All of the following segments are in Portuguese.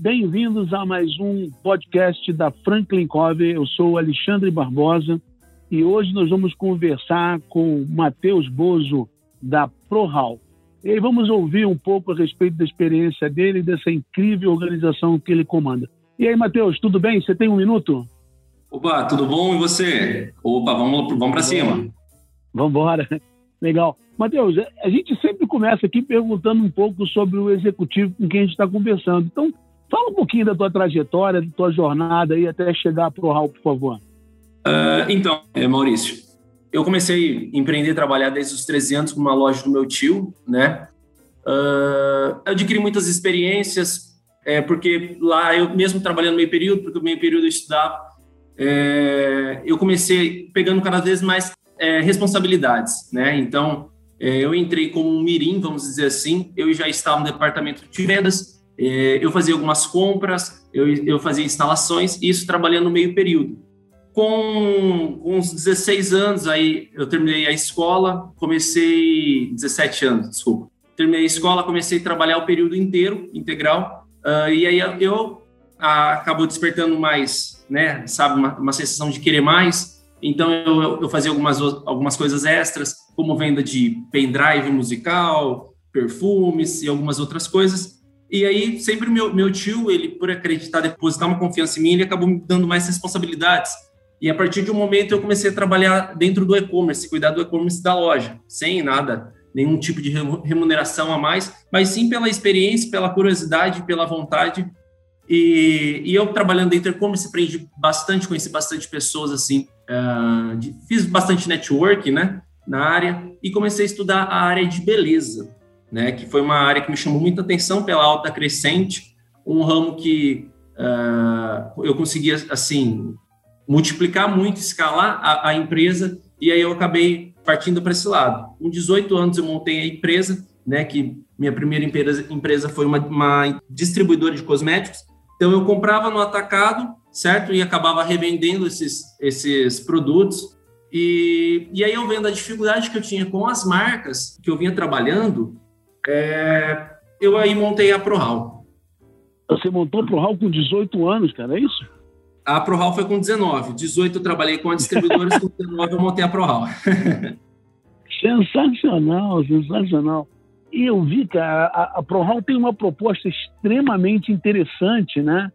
bem-vindos a mais um podcast da Franklin Covey. Eu sou Alexandre Barbosa e hoje nós vamos conversar com Matheus Bozo, da ProHal. E aí vamos ouvir um pouco a respeito da experiência dele e dessa incrível organização que ele comanda. E aí, Matheus, tudo bem? Você tem um minuto? Opa, tudo bom? E você? Opa, vamos, vamos para cima. Vamos embora. Legal. Matheus, a gente sempre começa aqui perguntando um pouco sobre o executivo com quem a gente está conversando. Então, fala um pouquinho da tua trajetória, da tua jornada aí até chegar para o RAL, por favor. Uh, então, é, Maurício, eu comecei a empreender trabalhar desde os 13 anos com uma loja do meu tio, né? Uh, eu adquiri muitas experiências, é, porque lá eu mesmo trabalhando meio período, porque o meio período eu estudava, é, eu comecei pegando cada vez mais é, responsabilidades, né? Então, é, eu entrei como um mirim, vamos dizer assim, eu já estava no departamento de vendas, eu fazia algumas compras, eu, eu fazia instalações, isso trabalhando no meio período. Com, com uns 16 anos, aí eu terminei a escola, comecei, 17 anos, desculpa, terminei a escola, comecei a trabalhar o período inteiro, integral, uh, e aí eu a, acabou despertando mais, né, sabe, uma, uma sensação de querer mais, então eu, eu fazia algumas, algumas coisas extras, como venda de pendrive musical, perfumes e algumas outras coisas. E aí sempre meu, meu tio, ele por acreditar, depositar uma confiança em mim, ele acabou me dando mais responsabilidades. E a partir de um momento eu comecei a trabalhar dentro do e-commerce, cuidar do e-commerce da loja, sem nada, nenhum tipo de remuneração a mais, mas sim pela experiência, pela curiosidade, pela vontade. E, e eu trabalhando dentro do e-commerce aprendi bastante, conheci bastante pessoas assim, uh, de, fiz bastante network, né, na área e comecei a estudar a área de beleza, né, que foi uma área que me chamou muita atenção pela alta crescente, um ramo que uh, eu conseguia assim multiplicar muito, escalar a, a empresa e aí eu acabei partindo para esse lado. Com 18 anos eu montei a empresa, né, que minha primeira empresa, empresa foi uma, uma distribuidora de cosméticos. Então eu comprava no atacado certo? E acabava revendendo esses, esses produtos. E, e aí eu vendo a dificuldade que eu tinha com as marcas que eu vinha trabalhando, é, eu aí montei a ProHal. Você montou a ProHal com 18 anos, cara, é isso? A ProHal foi com 19. 18 eu trabalhei com a distribuidora, com 19 eu montei a ProHal. sensacional, sensacional. E eu vi que a, a, a ProHal tem uma proposta extremamente interessante, né?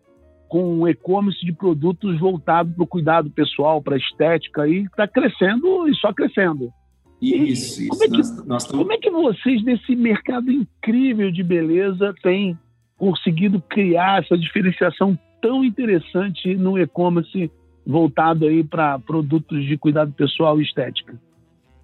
com um e-commerce de produtos voltado para o cuidado pessoal, para a estética, e está crescendo e só crescendo. Isso, isso. Como é, que, nós, nós como é que vocês, nesse mercado incrível de beleza, têm conseguido criar essa diferenciação tão interessante no e-commerce voltado aí para produtos de cuidado pessoal e estética?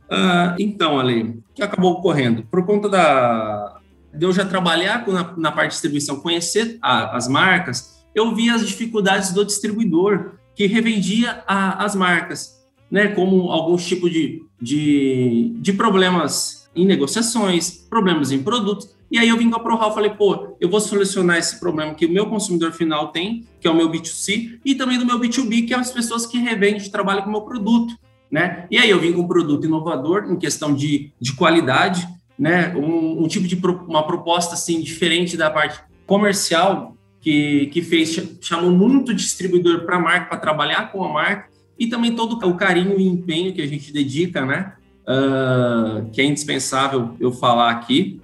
Uh, então, Ale, o que acabou ocorrendo? Por conta da, de eu já trabalhar na, na parte de distribuição, conhecer a, as marcas, eu vi as dificuldades do distribuidor que revendia a, as marcas, né, como alguns tipos de, de, de problemas em negociações, problemas em produtos. E aí eu vim com a ProHal e falei, pô, eu vou solucionar esse problema que o meu consumidor final tem, que é o meu B2C, e também do meu B2B, que é as pessoas que revendem, trabalham com o meu produto, né? E aí eu vim com um produto inovador em questão de, de qualidade, né? Um, um tipo de pro, uma proposta assim diferente da parte comercial que, que fez, chamou muito distribuidor para a marca, para trabalhar com a marca, e também todo o carinho e empenho que a gente dedica, né? Uh, que é indispensável eu falar aqui,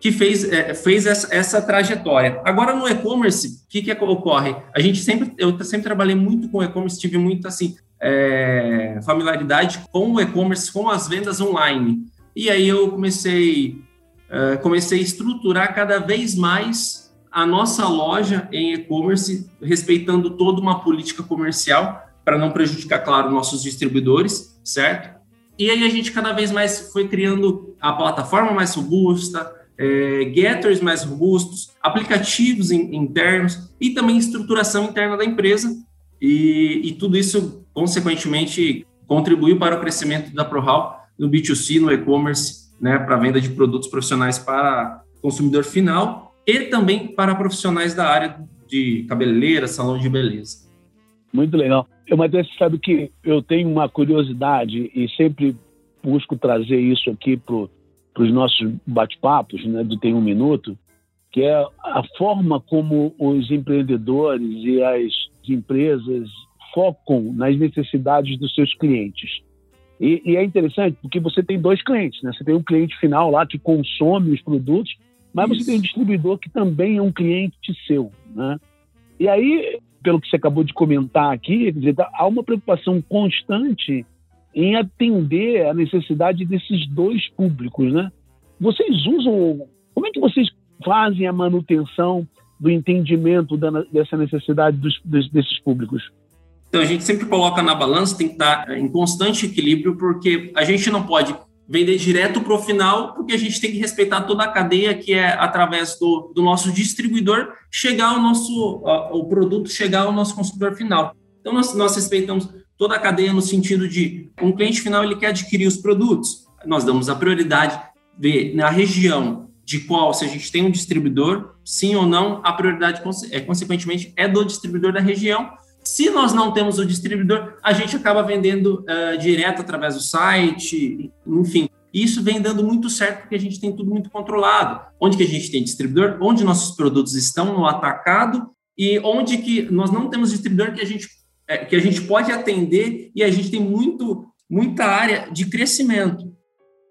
que fez, é, fez essa, essa, trajetória. Agora, no e-commerce, o que, que ocorre? A gente sempre, eu sempre trabalhei muito com e-commerce, tive muita assim, é, familiaridade com o e-commerce, com as vendas online. E aí eu comecei, uh, comecei a estruturar cada vez mais a nossa loja em e-commerce, respeitando toda uma política comercial, para não prejudicar, claro, nossos distribuidores, certo? E aí a gente cada vez mais foi criando a plataforma mais robusta, é, getters mais robustos, aplicativos in, internos e também estruturação interna da empresa. E, e tudo isso, consequentemente, contribuiu para o crescimento da ProHal no B2C, no e-commerce, né, para venda de produtos profissionais para consumidor final e também para profissionais da área de cabeleireira, salão de beleza. Muito legal. Eu, Matheus, sabe que eu tenho uma curiosidade e sempre busco trazer isso aqui para os nossos bate-papos, né, do Tem Um Minuto, que é a forma como os empreendedores e as empresas focam nas necessidades dos seus clientes. E, e, é interessante porque você tem dois clientes, né? Você tem um cliente final lá que consome os produtos, mas Isso. você tem um distribuidor que também é um cliente seu, né? E aí, pelo que você acabou de comentar aqui, dizer, há uma preocupação constante em atender a necessidade desses dois públicos, né? Vocês usam, como é que vocês fazem a manutenção do entendimento da, dessa necessidade dos, desses públicos? Então, a gente sempre coloca na balança, tem que estar em constante equilíbrio, porque a gente não pode vender direto para o final, porque a gente tem que respeitar toda a cadeia que é através do, do nosso distribuidor chegar ao nosso o produto chegar ao nosso consumidor final. Então nós, nós respeitamos toda a cadeia no sentido de um cliente final ele quer adquirir os produtos, nós damos a prioridade ver na região de qual se a gente tem um distribuidor, sim ou não, a prioridade é consequentemente é do distribuidor da região se nós não temos o distribuidor, a gente acaba vendendo uh, direto através do site, enfim. Isso vem dando muito certo porque a gente tem tudo muito controlado. Onde que a gente tem distribuidor, onde nossos produtos estão no atacado e onde que nós não temos distribuidor que a gente, é, que a gente pode atender e a gente tem muito, muita área de crescimento.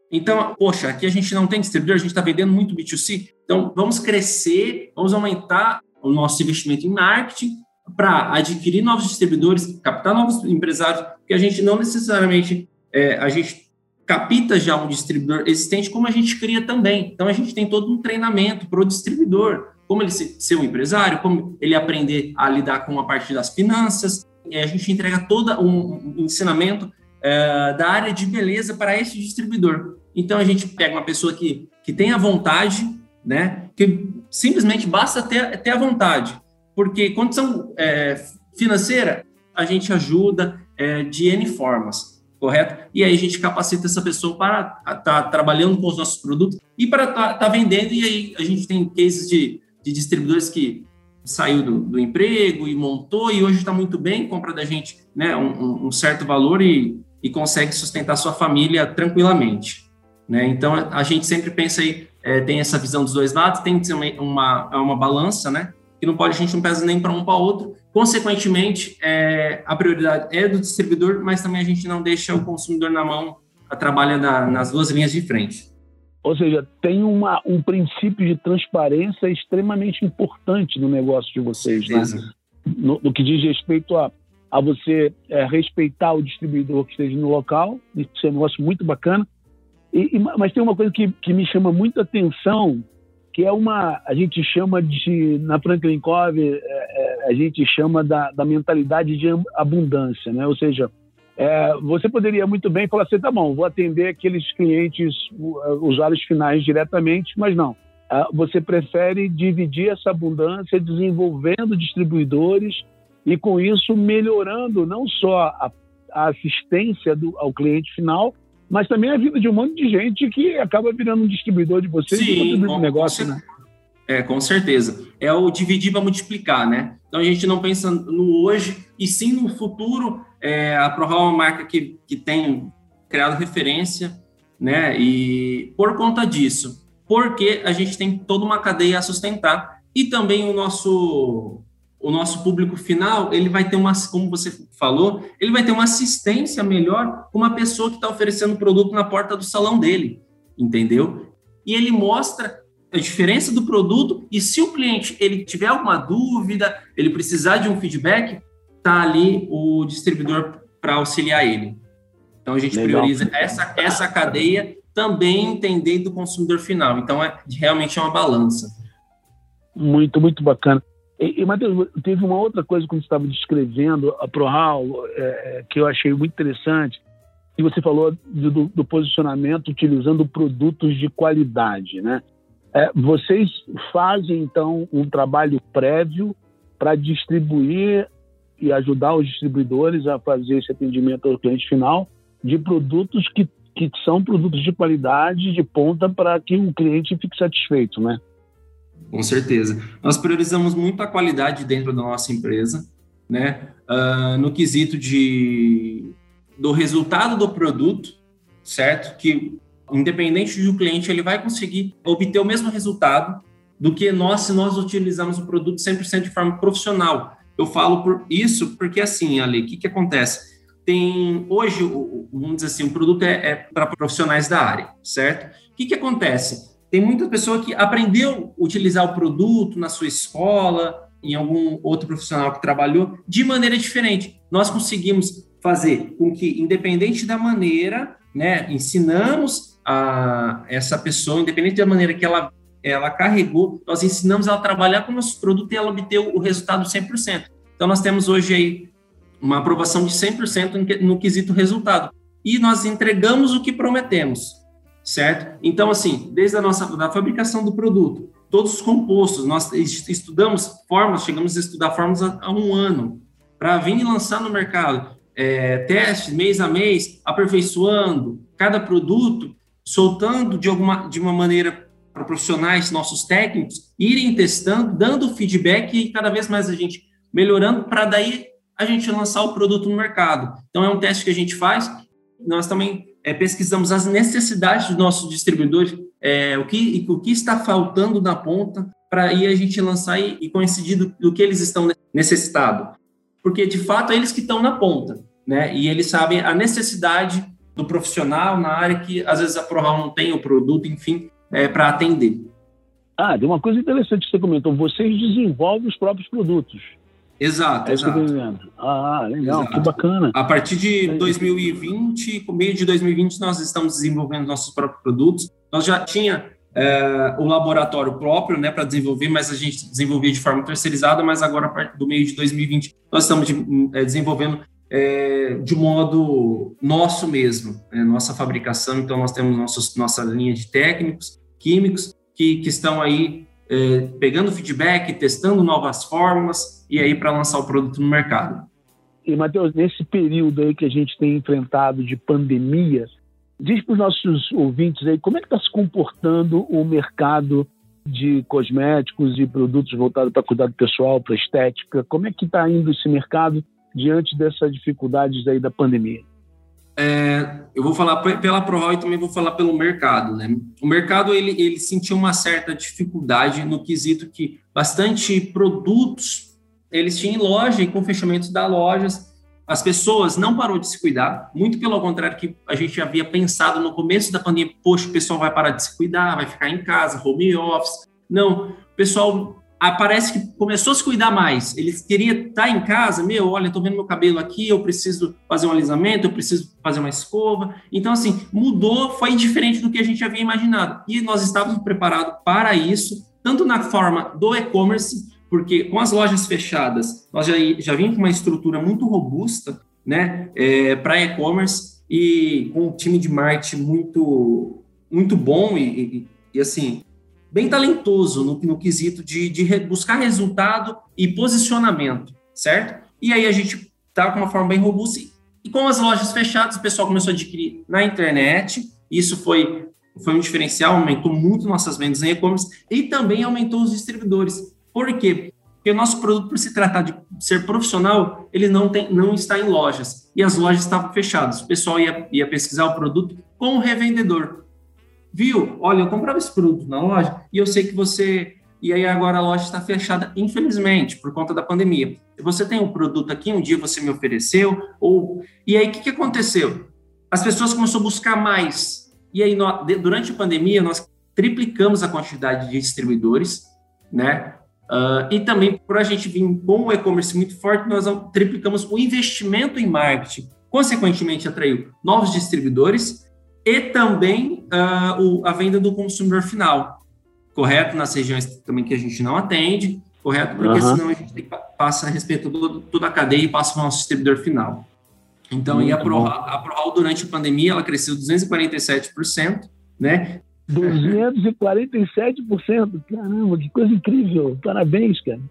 Então, poxa, aqui a gente não tem distribuidor, a gente está vendendo muito B2C, então vamos crescer, vamos aumentar o nosso investimento em marketing para adquirir novos distribuidores, captar novos empresários, porque a gente não necessariamente é, a gente capta já um distribuidor existente, como a gente cria também. Então a gente tem todo um treinamento para o distribuidor, como ele ser um empresário, como ele aprender a lidar com a parte das finanças. E a gente entrega todo um ensinamento é, da área de beleza para esse distribuidor. Então a gente pega uma pessoa que, que tem a vontade, né? Que simplesmente basta ter, ter a vontade porque condição é, financeira a gente ajuda é, de N formas, correto? E aí a gente capacita essa pessoa para estar tá trabalhando com os nossos produtos e para estar tá, tá vendendo. E aí a gente tem cases de, de distribuidores que saiu do, do, emprego e montou e hoje está muito bem, compra da gente né, um, um certo valor e, e, consegue sustentar sua família tranquilamente. Né? Então a gente sempre pensa aí, é, tem essa visão dos dois lados, tem que ser uma, uma, uma balança, né? Que não pode, a gente não pesa nem para um para o outro. Consequentemente, é, a prioridade é do distribuidor, mas também a gente não deixa o consumidor na mão, a trabalha na, nas duas linhas de frente. Ou seja, tem uma, um princípio de transparência extremamente importante no negócio de vocês, né? No, no, que diz respeito a, a você é, respeitar o distribuidor que esteja no local, isso é um negócio muito bacana. E, e, mas tem uma coisa que, que me chama muita atenção, que é uma, a gente chama de, na Franklin Covey, é, é, a gente chama da, da, mentalidade de abundância, né? Ou seja, é, você poderia muito bem falar assim, tá bom, vou atender aqueles clientes, usuários finais diretamente, mas não. É, você prefere dividir essa abundância desenvolvendo distribuidores e com isso melhorando não só a, a assistência do, ao cliente final, mas também a vida de um monte de gente que acaba virando um distribuidor de vocês Sim, e contribuindo negócio, né? É, com certeza. É o dividir para multiplicar, né? Então a gente não pensa no hoje e sim no futuro. É, a ProHal é uma marca que, que tem criado referência, né? E por conta disso, porque a gente tem toda uma cadeia a sustentar e também o nosso o nosso público final, ele vai ter uma, como você falou, ele vai ter uma assistência melhor com uma pessoa que está oferecendo o produto na porta do salão dele, entendeu? E ele mostra a diferença do produto e se o cliente ele tiver alguma dúvida, ele precisar de um feedback, tá ali o distribuidor para auxiliar ele. Então a gente Legal. prioriza essa essa cadeia também entendendo o consumidor final. Então é realmente é uma balança. Muito muito bacana. E, e Matheus, teve uma outra coisa quando você estava descrevendo a ProHal, é, é, que eu achei muito interessante, e você falou do, do, posicionamento utilizando produtos de qualidade, né? É, vocês fazem, então, um trabalho prévio para distribuir e ajudar os distribuidores a fazer esse atendimento ao cliente final de produtos que, que são produtos de qualidade, de ponta, para que o cliente fique satisfeito, né? Com certeza. Nós priorizamos muito a qualidade dentro da nossa empresa, né? Uh, no quesito de, do resultado do produto, certo? Que independente do cliente, ele vai conseguir obter o mesmo resultado do que nós se nós utilizamos o produto 100% de forma profissional. Eu falo por isso porque assim, Ali, o que, que acontece? Tem hoje, vamos dizer assim, o produto é, é para profissionais da área, certo? O que, que acontece? Tem muita pessoa que aprendeu a utilizar o produto na sua escola, em algum outro profissional que trabalhou, de maneira diferente. Nós conseguimos fazer com que, independente da maneira, né, ensinamos a essa pessoa, independente da maneira que ela, ela carregou, nós ensinamos ela a trabalhar com o nosso produto e ela obteve o resultado 100%. Então, nós temos hoje aí uma aprovação de 100% no quesito resultado. E nós entregamos o que prometemos, certo? Então, assim, desde a nossa da fabricação do produto, todos os compostos, nós estudamos formas, chegamos a estudar formas há, um ano, para vir e lançar no mercado. É, testes mês a mês, aperfeiçoando cada produto, soltando de alguma de uma maneira para profissionais, nossos técnicos, irem testando, dando feedback e cada vez mais a gente melhorando para daí a gente lançar o produto no mercado. Então é um teste que a gente faz. Nós também é, pesquisamos as necessidades dos nossos distribuidores, é, o, que, o que está faltando na ponta para a gente lançar e, e coincidir do, do, que eles estão necessitados. Porque, de fato, é eles que estão na ponta, né? E eles sabem a necessidade do profissional na área que às vezes a ProHal não tem o produto, enfim, é, para atender. Ah, tem uma coisa interessante que você comentou, vocês desenvolvem os próprios produtos. Exato, é exato. Ah, legal, exato. que bacana. A partir de 2020, meio de 2020, nós estamos desenvolvendo nossos próprios produtos. Nós já tinha é, o laboratório próprio, né, para desenvolver, mas a gente desenvolvia de forma terceirizada, mas agora, a partir do meio de 2020, nós estamos de, é, desenvolvendo é, de modo nosso mesmo, né, nossa fabricação. Então, nós temos nossos, nossa linha de técnicos, químicos, que, que estão aí é, pegando feedback, testando novas formas e aí para lançar o produto no mercado. E, Matheus, nesse período aí que a gente tem enfrentado de pandemia, diz para os nossos ouvintes aí como é que está se comportando o mercado de cosméticos e produtos voltados para cuidado pessoal, para estética. Como é que está indo esse mercado diante dessas dificuldades aí da pandemia? É, eu vou falar pela ProRoy e também vou falar pelo mercado, né? O mercado ele, ele sentiu uma certa dificuldade no quesito que bastante produtos eles tinham em loja e com fechamentos das lojas as pessoas não parou de se cuidar, muito pelo contrário que a gente havia pensado no começo da pandemia, poxa, o pessoal vai parar de se cuidar, vai ficar em casa, home office. Não, o pessoal parece que começou a se cuidar mais. Ele queria estar em casa, meu, olha, estou vendo meu cabelo aqui, eu preciso fazer um alisamento, eu preciso fazer uma escova. Então, assim, mudou, foi diferente do que a gente havia imaginado. E nós estávamos preparados para isso, tanto na forma do e-commerce, porque com as lojas fechadas, nós já, já vimos com uma estrutura muito robusta, né, é, para e-commerce e com um time de marketing muito, muito bom e, e, e assim, bem talentoso no, no quesito de, de buscar resultado e posicionamento, certo? E aí a gente tá com uma forma bem robusta e, e com as lojas fechadas, o pessoal começou a adquirir na internet, isso foi, foi um diferencial, aumentou muito nossas vendas em e-commerce e também aumentou os distribuidores. Por quê? Porque o nosso produto, por se tratar de ser profissional, ele não, tem, não está em lojas. E as lojas estavam fechadas. O pessoal ia, ia pesquisar o produto com o revendedor viu? Olha, eu comprava esse produto na loja e eu sei que você. E aí agora a loja está fechada, infelizmente, por conta da pandemia. Você tem um produto aqui, um dia você me ofereceu, ou. E aí o que, que aconteceu? As pessoas começaram a buscar mais. E aí, durante a pandemia, nós triplicamos a quantidade de distribuidores, né? Uh, e também, por a gente vir com o e-commerce muito forte, nós triplicamos o investimento em marketing. Consequentemente, atraiu novos distribuidores e também uh, o, a venda do consumidor final, correto? Nas regiões também que a gente não atende, correto? Porque uhum. senão a gente passa a respeito de toda a cadeia e passa para o nosso distribuidor final. Então, e a ProHal durante a pandemia, ela cresceu 247%, né? 247%. Caramba, que coisa incrível. Parabéns, cara.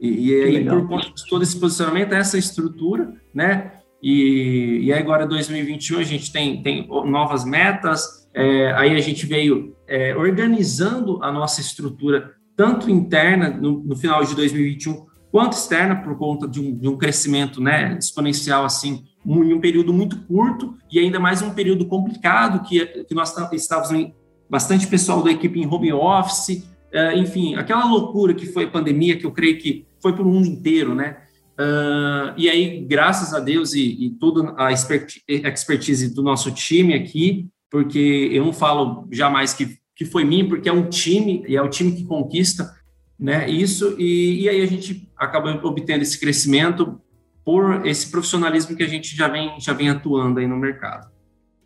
E, e aí, por conta de todo esse posicionamento, essa estrutura, né? E, e agora 2021 a gente tem, tem novas metas, é, aí a gente veio é, organizando a nossa estrutura, tanto interna no, no, final de 2021, quanto externa, por conta de um, de um crescimento né, exponencial assim, em um período muito curto, e ainda mais um período complicado, que, que nós estávamos em bastante pessoal da equipe em home office, é, enfim, aquela loucura que foi a pandemia, que eu creio que foi para o mundo inteiro, né? Uh, e aí, graças a Deus e, e toda a expertise do nosso time aqui, porque eu não falo jamais que, que foi mim, porque é um time, e é o time que conquista né, isso, e, e aí a gente acaba obtendo esse crescimento por esse profissionalismo que a gente já vem, já vem atuando aí no mercado.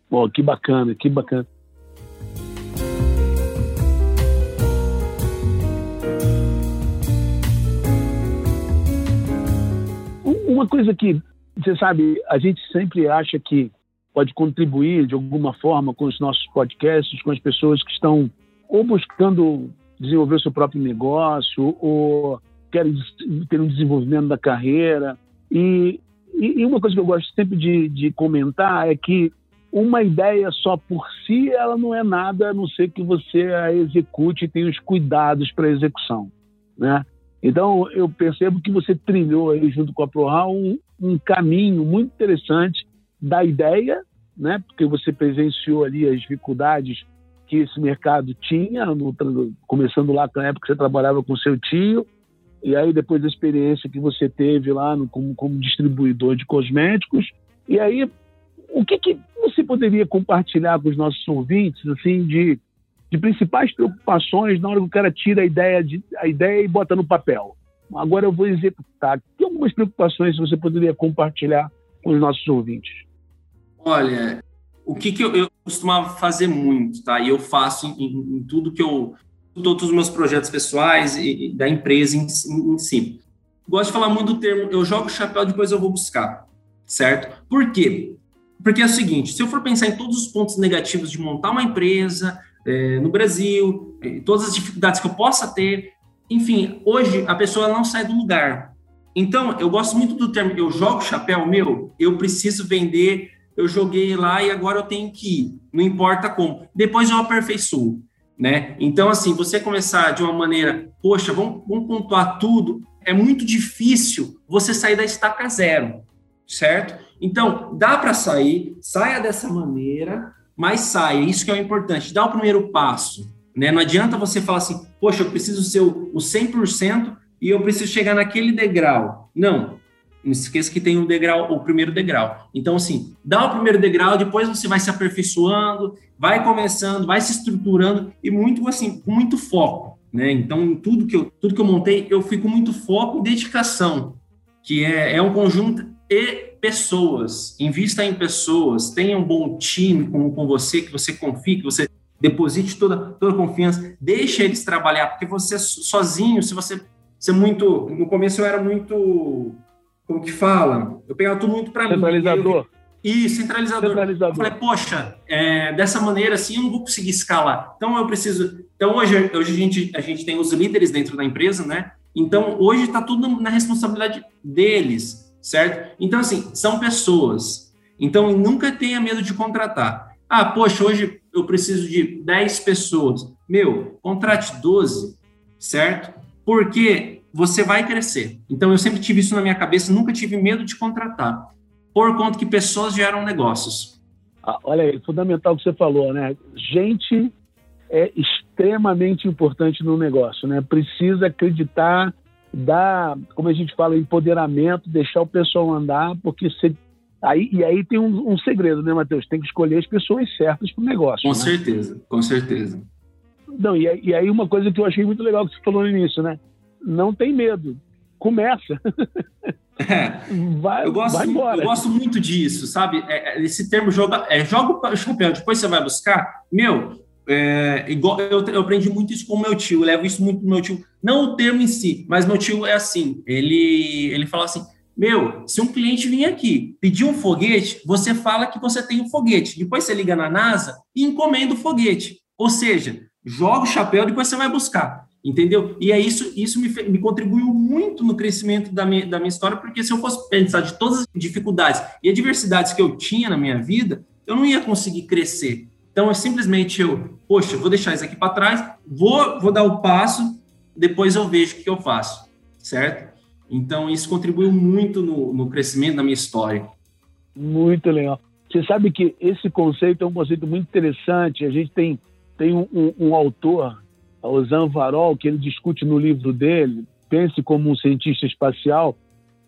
Pô, que bacana, que bacana. Uma coisa que, você sabe, a gente sempre acha que pode contribuir de alguma forma com os nossos podcasts, com as pessoas que estão ou buscando desenvolver o seu próprio negócio ou querem ter um desenvolvimento da carreira. E, e uma coisa que eu gosto sempre de, de comentar é que uma ideia só por si, ela não é nada a não ser que você a execute e tenha os cuidados para a execução, né? Então, eu percebo que você trilhou aí, junto com a ProHal, um, um caminho muito interessante da ideia, né? porque você presenciou ali as dificuldades que esse mercado tinha, no, começando lá na época que você trabalhava com seu tio, e aí depois da experiência que você teve lá no, como, como distribuidor de cosméticos. E aí, o que, que você poderia compartilhar com os nossos ouvintes, assim, de de principais preocupações na hora que o cara tira a ideia, de, a ideia e bota no papel. Agora eu vou executar. Tem algumas preocupações que você poderia compartilhar com os nossos ouvintes? Olha, o que, que eu, eu, costumava fazer muito, tá? E eu faço em, em, tudo que eu. todos os meus projetos pessoais e, e da empresa em, em, si. Gosto de falar muito do termo eu jogo o chapéu, depois eu vou buscar, certo? Por quê? Porque é o seguinte: se eu for pensar em todos os pontos negativos de montar uma empresa, é, no Brasil, é, todas as dificuldades que eu possa ter. Enfim, hoje a pessoa não sai do lugar. Então, eu gosto muito do termo, eu jogo chapéu meu, eu preciso vender, eu joguei lá e agora eu tenho que ir, não importa como. Depois eu aperfeiçoo, né? Então, assim, você começar de uma maneira, poxa, vamos, vamos pontuar tudo, é muito difícil você sair da estaca zero, certo? Então, dá para sair, saia dessa maneira, mas saia. Isso que é o importante. Dá o primeiro passo. Né? Não adianta você falar assim, poxa, eu preciso ser o, o 100% e eu preciso chegar naquele degrau. Não. Não esqueça que tem um degrau, o primeiro degrau. Então, assim, dá o primeiro degrau, depois você vai se aperfeiçoando, vai começando, vai se estruturando e muito assim, com muito foco. Né? Então, tudo que eu, tudo que eu montei, eu fui com muito foco e dedicação, que é, é um conjunto e pessoas, invista em pessoas, tenha um bom time com, com você, que você confie, que você deposite toda, toda a confiança, deixe eles trabalhar, porque você sozinho, se você ser muito. No começo eu era muito. Como que fala? Eu pegava tudo muito para mim. Centralizador. E centralizador. centralizador. Eu falei, poxa, é, dessa maneira assim eu não vou conseguir escalar. Então eu preciso. Então hoje, hoje a, gente, a gente tem os líderes dentro da empresa, né? Então hoje está tudo na responsabilidade deles certo? Então, assim, são pessoas. Então, nunca tenha medo de contratar. Ah, poxa, hoje eu preciso de 10 pessoas. Meu, contrate 12, certo? Porque você vai crescer. Então, eu sempre tive isso na minha cabeça, nunca tive medo de contratar, por conta que pessoas geram negócios. Ah, olha aí, fundamental o que você falou, né? Gente é extremamente importante no negócio, né? Precisa acreditar dar, como a gente fala, empoderamento, deixar o pessoal andar, porque você, aí, e aí tem um, um segredo, né, Matheus? Tem que escolher as pessoas certas para o negócio. Com né? certeza, com certeza. Não, e, e aí uma coisa que eu achei muito legal que você falou no início, né? Não tem medo, começa. É, vai, eu gosto, vai embora. Eu gosto muito disso, sabe? É, é esse termo joga, é, joga o chapéu, depois você vai buscar. Meu, é, igual eu, eu, aprendi muito isso com meu tio, levo isso muito pro meu tio. Não o termo em si, mas meu tio é assim. Ele, ele fala assim: Meu, se um cliente vir aqui pedir um foguete, você fala que você tem um foguete. Depois você liga na NASA e encomenda o foguete. Ou seja, joga o chapéu, depois você vai buscar, entendeu? E é isso, isso me, me contribuiu muito no crescimento da minha, da minha história, porque se eu fosse pensar de todas as dificuldades e adversidades que eu tinha na minha vida, eu não ia conseguir crescer. Então, é simplesmente eu, poxa, vou deixar isso aqui para trás, vou, vou dar o passo, depois eu vejo o que eu faço, certo? Então, isso contribuiu muito no, no crescimento da minha história. Muito legal. Você sabe que esse conceito é um conceito muito interessante. A gente tem, tem um, um, um autor, o Zan Varol, que ele discute no livro dele, Pense como um cientista espacial,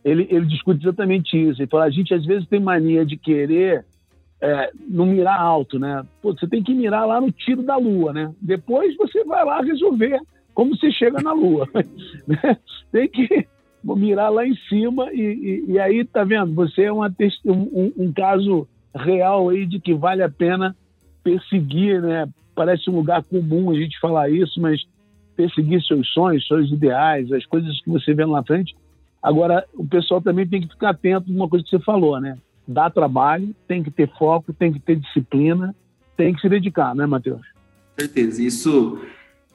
ele, ele discute exatamente isso. Ele fala, a gente às vezes tem mania de querer é, não mirar alto, né? Pô, você tem que mirar lá no tiro da lua, né? Depois você vai lá resolver como você chega na lua. Né? tem que mirar lá em cima e, e, e, aí, tá vendo? Você é uma, um, um caso real aí de que vale a pena perseguir, né? Parece um lugar comum a gente falar isso, mas perseguir seus sonhos, seus ideais, as coisas que você vê lá na frente. Agora, o pessoal também tem que ficar atento uma coisa que você falou, né? Dá trabalho, tem que ter foco, tem que ter disciplina, tem que se dedicar, né, Matheus? Certeza, isso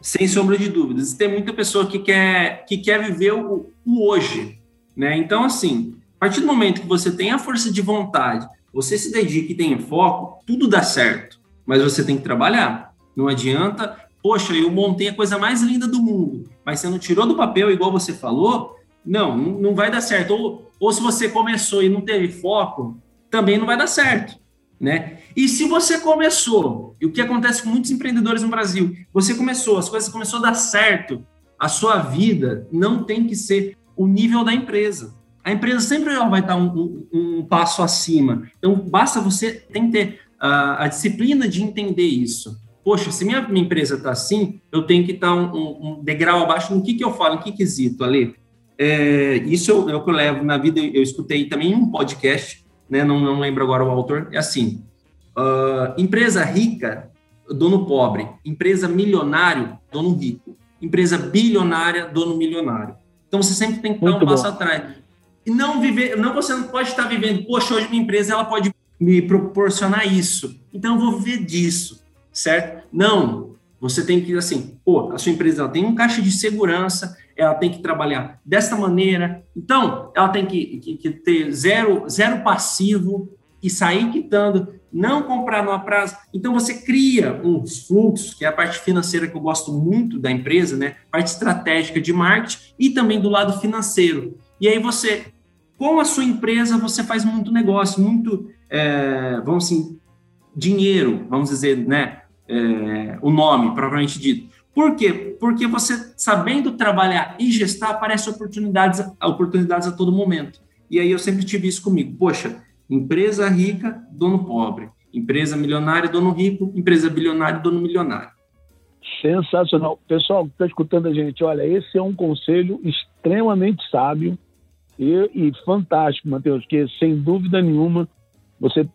sem sombra de dúvidas. Tem muita pessoa que quer, que quer viver o, o hoje, né? Então, assim, a partir do momento que você tem a força de vontade, você se dedica e tem foco, tudo dá certo. Mas você tem que trabalhar. Não adianta, poxa, eu montei a coisa mais linda do mundo, mas você não tirou do papel igual você falou, não, não vai dar certo. Ou, ou se você começou e não teve foco, também não vai dar certo. Né? E se você começou, e o que acontece com muitos empreendedores no Brasil, você começou, as coisas começou a dar certo, a sua vida não tem que ser o nível da empresa. A empresa sempre vai estar um, um, um passo acima. Então, basta você tem que ter a, a disciplina de entender isso. Poxa, se minha, minha empresa está assim, eu tenho que estar um, um, degrau abaixo no que, que eu falo, em que quesito ali. É, isso é o que eu levo na vida. Eu escutei também um podcast né, não, não lembro agora o autor, é assim: uh, empresa rica, dono pobre, empresa milionário, dono rico, empresa bilionária, dono milionário. Então você sempre tem que dar Muito um passo atrás. E não viver, não você não pode estar vivendo, poxa, hoje minha empresa ela pode me proporcionar isso, então eu vou viver disso, certo? Não, você tem que, assim, pô, a sua empresa ela tem um caixa de segurança, ela tem que trabalhar desta maneira. Então, ela tem que, que, que ter zero, zero passivo e sair quitando, não comprar no prazo. Então, você cria uns fluxos, que é a parte financeira que eu gosto muito da empresa, né? Parte estratégica de marketing e também do lado financeiro. E aí você, com a sua empresa, você faz muito negócio, muito, é, vamos assim, dinheiro, vamos dizer, né? É, o nome, propriamente dito. Por quê? Porque você, sabendo trabalhar e gestar, aparecem oportunidades, oportunidades a todo momento. E aí eu sempre tive isso comigo. Poxa, empresa rica, dono pobre. Empresa milionária, dono rico. Empresa bilionária, dono milionário. Sensacional. Pessoal que está escutando a gente, olha, esse é um conselho extremamente sábio e, e fantástico, Matheus, que sem dúvida nenhuma você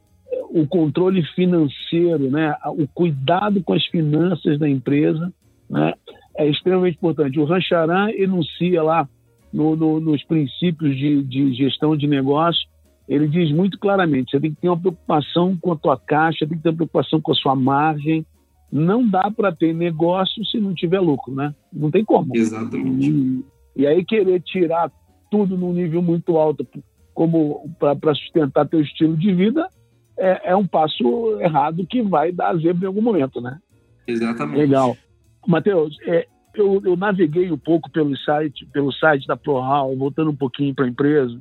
o controle financeiro, né, o cuidado com as finanças da empresa né, é extremamente importante. O Rancharan enuncia lá no, no, nos princípios de, de, gestão de negócio, ele diz muito claramente: você tem que ter uma preocupação com a tua caixa, tem que ter uma preocupação com a sua margem. Não dá para ter negócio se não tiver lucro, né? Não tem como. Exatamente. E, e aí querer tirar tudo num nível muito alto como para sustentar teu estilo de vida é, é, um passo errado que vai dar zebra em algum momento, né? Exatamente. Legal. Matheus, é, eu, eu, naveguei um pouco pelo site, pelo site da ProHal, voltando um pouquinho para a empresa.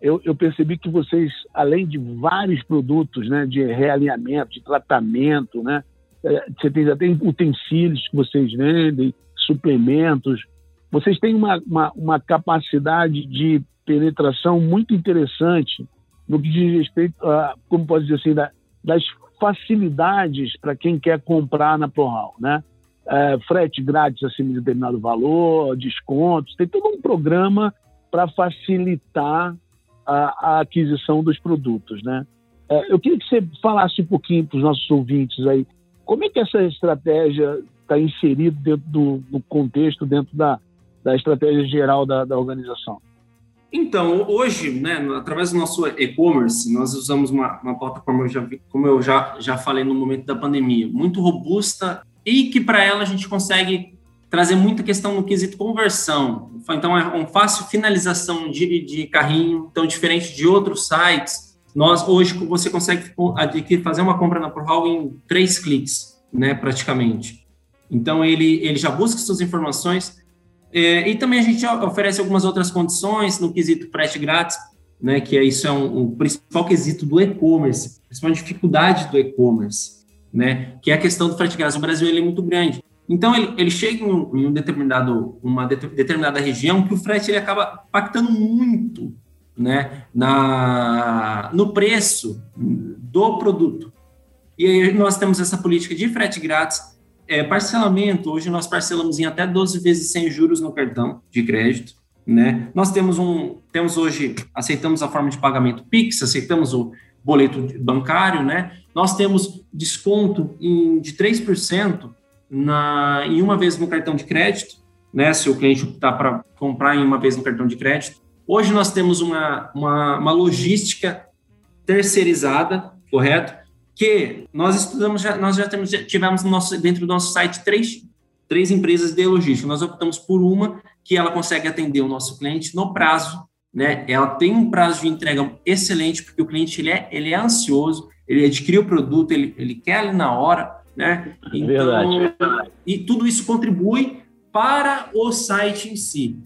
Eu, eu, percebi que vocês, além de vários produtos, né, de realinhamento, de tratamento, né, é, você tem, já tem utensílios que vocês vendem, suplementos. Vocês têm uma, uma, uma capacidade de penetração muito interessante no que diz respeito a, como pode dizer assim, da, das facilidades para quem quer comprar na ProHal, né? É, frete grátis acima de determinado valor, descontos, tem todo um programa para facilitar a, a, aquisição dos produtos, né? É, eu queria que você falasse um pouquinho para os nossos ouvintes aí, como é que essa estratégia está inserida dentro do, do, contexto, dentro da, da estratégia geral da, da organização? Então, hoje, né, através do nosso e-commerce, nós usamos uma, uma plataforma, como eu já, já falei no momento da pandemia, muito robusta e que para ela a gente consegue trazer muita questão no quesito conversão. Então, é uma fácil finalização de, de carrinho, então, diferente de outros sites, nós hoje você consegue adquirir, fazer uma compra na ProHall em três cliques, né, praticamente. Então, ele, ele já busca suas informações é, e também a gente oferece algumas outras condições no quesito frete grátis, né, que é, isso é um, um principal quesito do e-commerce, a principal dificuldade do e-commerce, né, que é a questão do frete grátis. O Brasil ele é muito grande. Então, ele, ele chega em, um, em um determinado, uma de, determinada região que o frete ele acaba impactando muito né, na, no preço do produto. E aí nós temos essa política de frete grátis, é, parcelamento, hoje nós parcelamos em até 12 vezes sem juros no cartão de crédito, né? Nós temos um, temos hoje, aceitamos a forma de pagamento Pix, aceitamos o boleto bancário, né? Nós temos desconto em, de 3% na, em uma vez no cartão de crédito, né? Se o cliente optar para comprar em uma vez no cartão de crédito. Hoje nós temos uma, uma, uma logística terceirizada, correto? Que nós estudamos, já, nós já temos, já tivemos no nosso, dentro do nosso site três, três empresas de logística. Nós optamos por uma que ela consegue atender o nosso cliente no prazo, né? Ela tem um prazo de entrega excelente, porque o cliente ele é, ele é ansioso, ele adquire o produto, ele, ele quer ali na hora, né? É então, verdade. E tudo isso contribui para o site em si.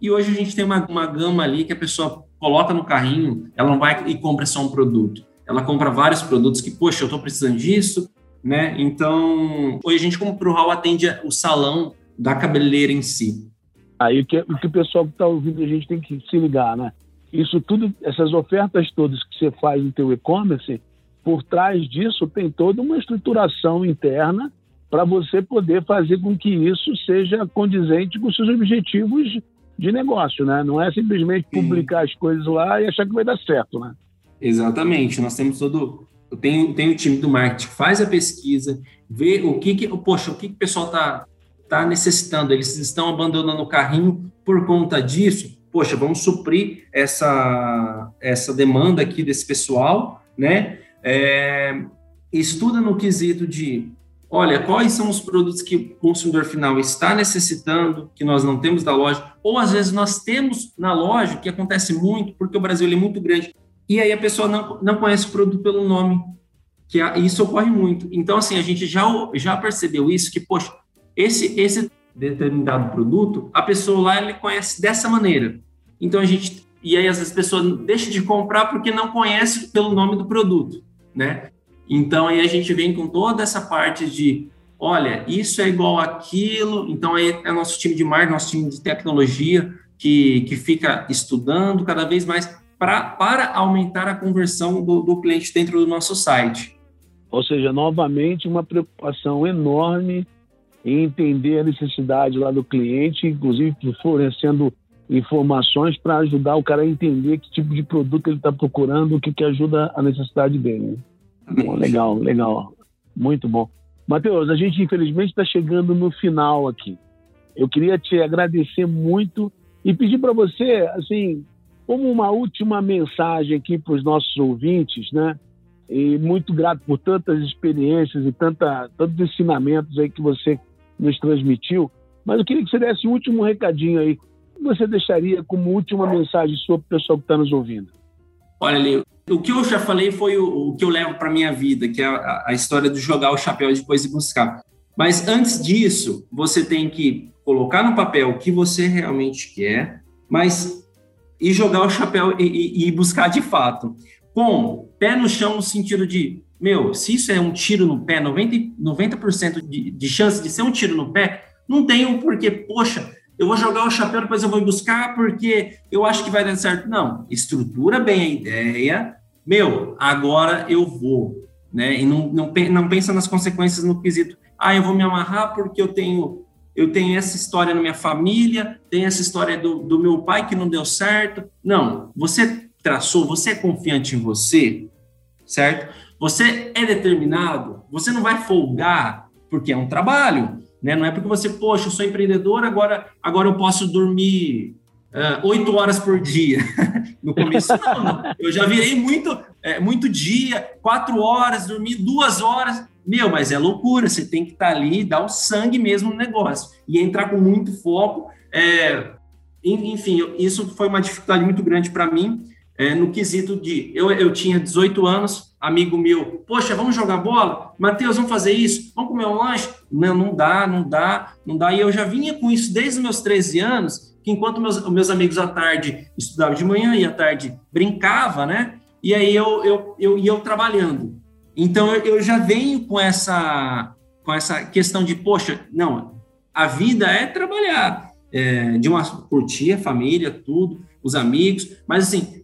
E hoje a gente tem uma, uma gama ali que a pessoa coloca no carrinho, ela não vai e compra só um produto. Ela compra vários produtos que, poxa, eu estou precisando disso, né? Então, hoje a gente, como Pro Hall, atende o salão da cabeleireira em si. Aí o que, o que o pessoal que está ouvindo a gente tem que se ligar, né? Isso tudo, essas ofertas todas que você faz no teu e-commerce, por trás disso tem toda uma estruturação interna para você poder fazer com que isso seja condizente com seus objetivos de negócio, né? Não é simplesmente publicar Sim. as coisas lá e achar que vai dar certo, né? Exatamente. Nós temos todo. Eu tenho, tenho o time do marketing, faz a pesquisa, vê o que, que poxa, o que, que o pessoal está tá necessitando. Eles estão abandonando o carrinho por conta disso. Poxa, vamos suprir essa, essa demanda aqui desse pessoal, né? É, estuda no quesito de, olha, quais são os produtos que o consumidor final está necessitando, que nós não temos da loja, ou às vezes nós temos na loja, que acontece muito, porque o Brasil é muito grande, e aí a pessoa não, não conhece o produto pelo nome, que isso ocorre muito. Então, assim, a gente já, já percebeu isso, que, poxa, esse, esse determinado produto, a pessoa lá ele conhece dessa maneira. Então a gente e aí às vezes a pessoa deixa de comprar porque não conhece pelo nome do produto, né? Então aí a gente vem com toda essa parte de, olha, isso é igual aquilo. Então aí é nosso time de marketing, nosso time de tecnologia que, que fica estudando cada vez mais pra, para aumentar a conversão do, do cliente dentro do nosso site. Ou seja, novamente uma preocupação enorme em entender a necessidade lá do cliente, inclusive fornecendo informações para ajudar o cara a entender que tipo de produto ele está procurando, o que, que ajuda a necessidade dele. Bom, legal, legal. Muito bom. Matheus, a gente infelizmente está chegando no final aqui. Eu queria te agradecer muito e pedir para você, assim, como uma última mensagem aqui para os nossos ouvintes, né? E muito grato por tantas experiências e tanta, tantos ensinamentos aí que você nos transmitiu. Mas eu queria que você desse um último recadinho aí. O que você deixaria como última mensagem sua para o pessoal que está nos ouvindo? Olha, Leo, o que eu já falei foi o, o que eu levo para minha vida, que é a, a, história do jogar o chapéu e depois de buscar. Mas antes disso, você tem que colocar no papel o que você realmente quer, mas e jogar o chapéu e, e, e buscar de fato. Com pé no chão no sentido de meu, se isso é um tiro no pé, 90%, 90 de, de chance de ser um tiro no pé, não tem um porquê, poxa, eu vou jogar o chapéu, depois eu vou buscar porque eu acho que vai dar certo. Não, estrutura bem a ideia, meu, agora eu vou, né? E não, não, não pensa nas consequências no quesito, ah, eu vou me amarrar porque eu tenho eu tenho essa história na minha família, tem essa história do, do meu pai que não deu certo. Não, você traçou, você é confiante em você, certo? Você é determinado, você não vai folgar porque é um trabalho, né? Não é porque você, poxa, eu sou empreendedor, agora, agora eu posso dormir uh, oito horas por dia. no começo, não, não, Eu já virei muito, é, muito dia, quatro horas, dormi duas horas. Meu, mas é loucura, você tem que estar tá ali, dar o sangue mesmo no negócio e entrar com muito foco. É, enfim, isso foi uma dificuldade muito grande para mim, é, no quesito de eu, eu tinha 18 anos, amigo meu, poxa, vamos jogar bola? Matheus, vamos fazer isso? Vamos comer um lanche? Não, não dá, não dá, não dá. E eu já vinha com isso desde os meus 13 anos, que enquanto meus, meus amigos à tarde estudavam de manhã e à tarde brincava, né? E aí eu, eu, eu ia eu trabalhando. Então eu, eu já venho com essa, com essa questão de, poxa, não, a vida é trabalhar, é, de uma curtir a família, tudo, os amigos, mas assim,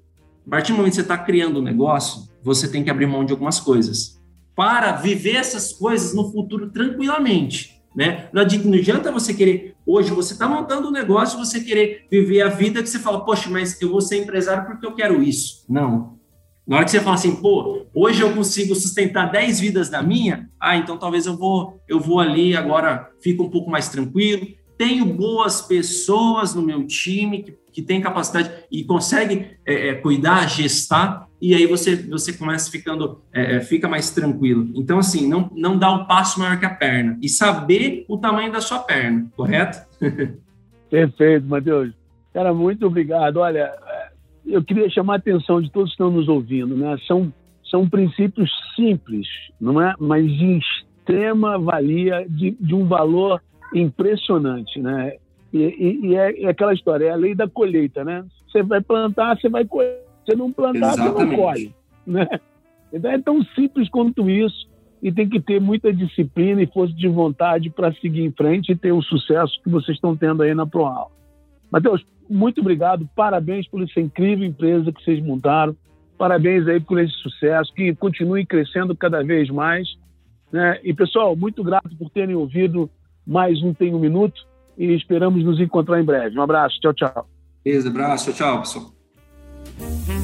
a partir do momento que você está criando um negócio, você tem que abrir mão de algumas coisas para viver essas coisas no futuro tranquilamente. Né? Não adianta você querer, hoje você está montando um negócio, você querer viver a vida que você fala, poxa, mas eu vou ser empresário porque eu quero isso. Não. Na hora que você fala assim, pô, hoje eu consigo sustentar 10 vidas da minha, ah, então talvez eu vou, eu vou ali agora, fico um pouco mais tranquilo, tenho boas pessoas no meu time que, que tem capacidade e consegue é, é, cuidar, gestar, e aí você, você começa ficando, é, é, fica mais tranquilo. Então, assim, não, não dá o passo maior que a perna, e saber o tamanho da sua perna, correto? Perfeito, Matheus. Cara, muito obrigado. Olha, é, eu queria chamar a atenção de todos que estão nos ouvindo, né? São, são princípios simples, não é? Mas de extrema valia, de, de um valor impressionante, né? E, e, e é, é, aquela história, é a lei da colheita, né? Você vai plantar, você vai colher. Se não plantar, Exatamente. você não colhe, né? Então é tão simples quanto isso e tem que ter muita disciplina e força de vontade para seguir em frente e ter o sucesso que vocês estão tendo aí na ProAl. Matheus, muito obrigado, parabéns por essa incrível empresa que vocês montaram, parabéns aí por esse sucesso, que continue crescendo cada vez mais. Né? E pessoal, muito grato por terem ouvido mais um Tem um Minuto e esperamos nos encontrar em breve. Um abraço, tchau, tchau. Beleza, abraço, tchau, tchau, pessoal.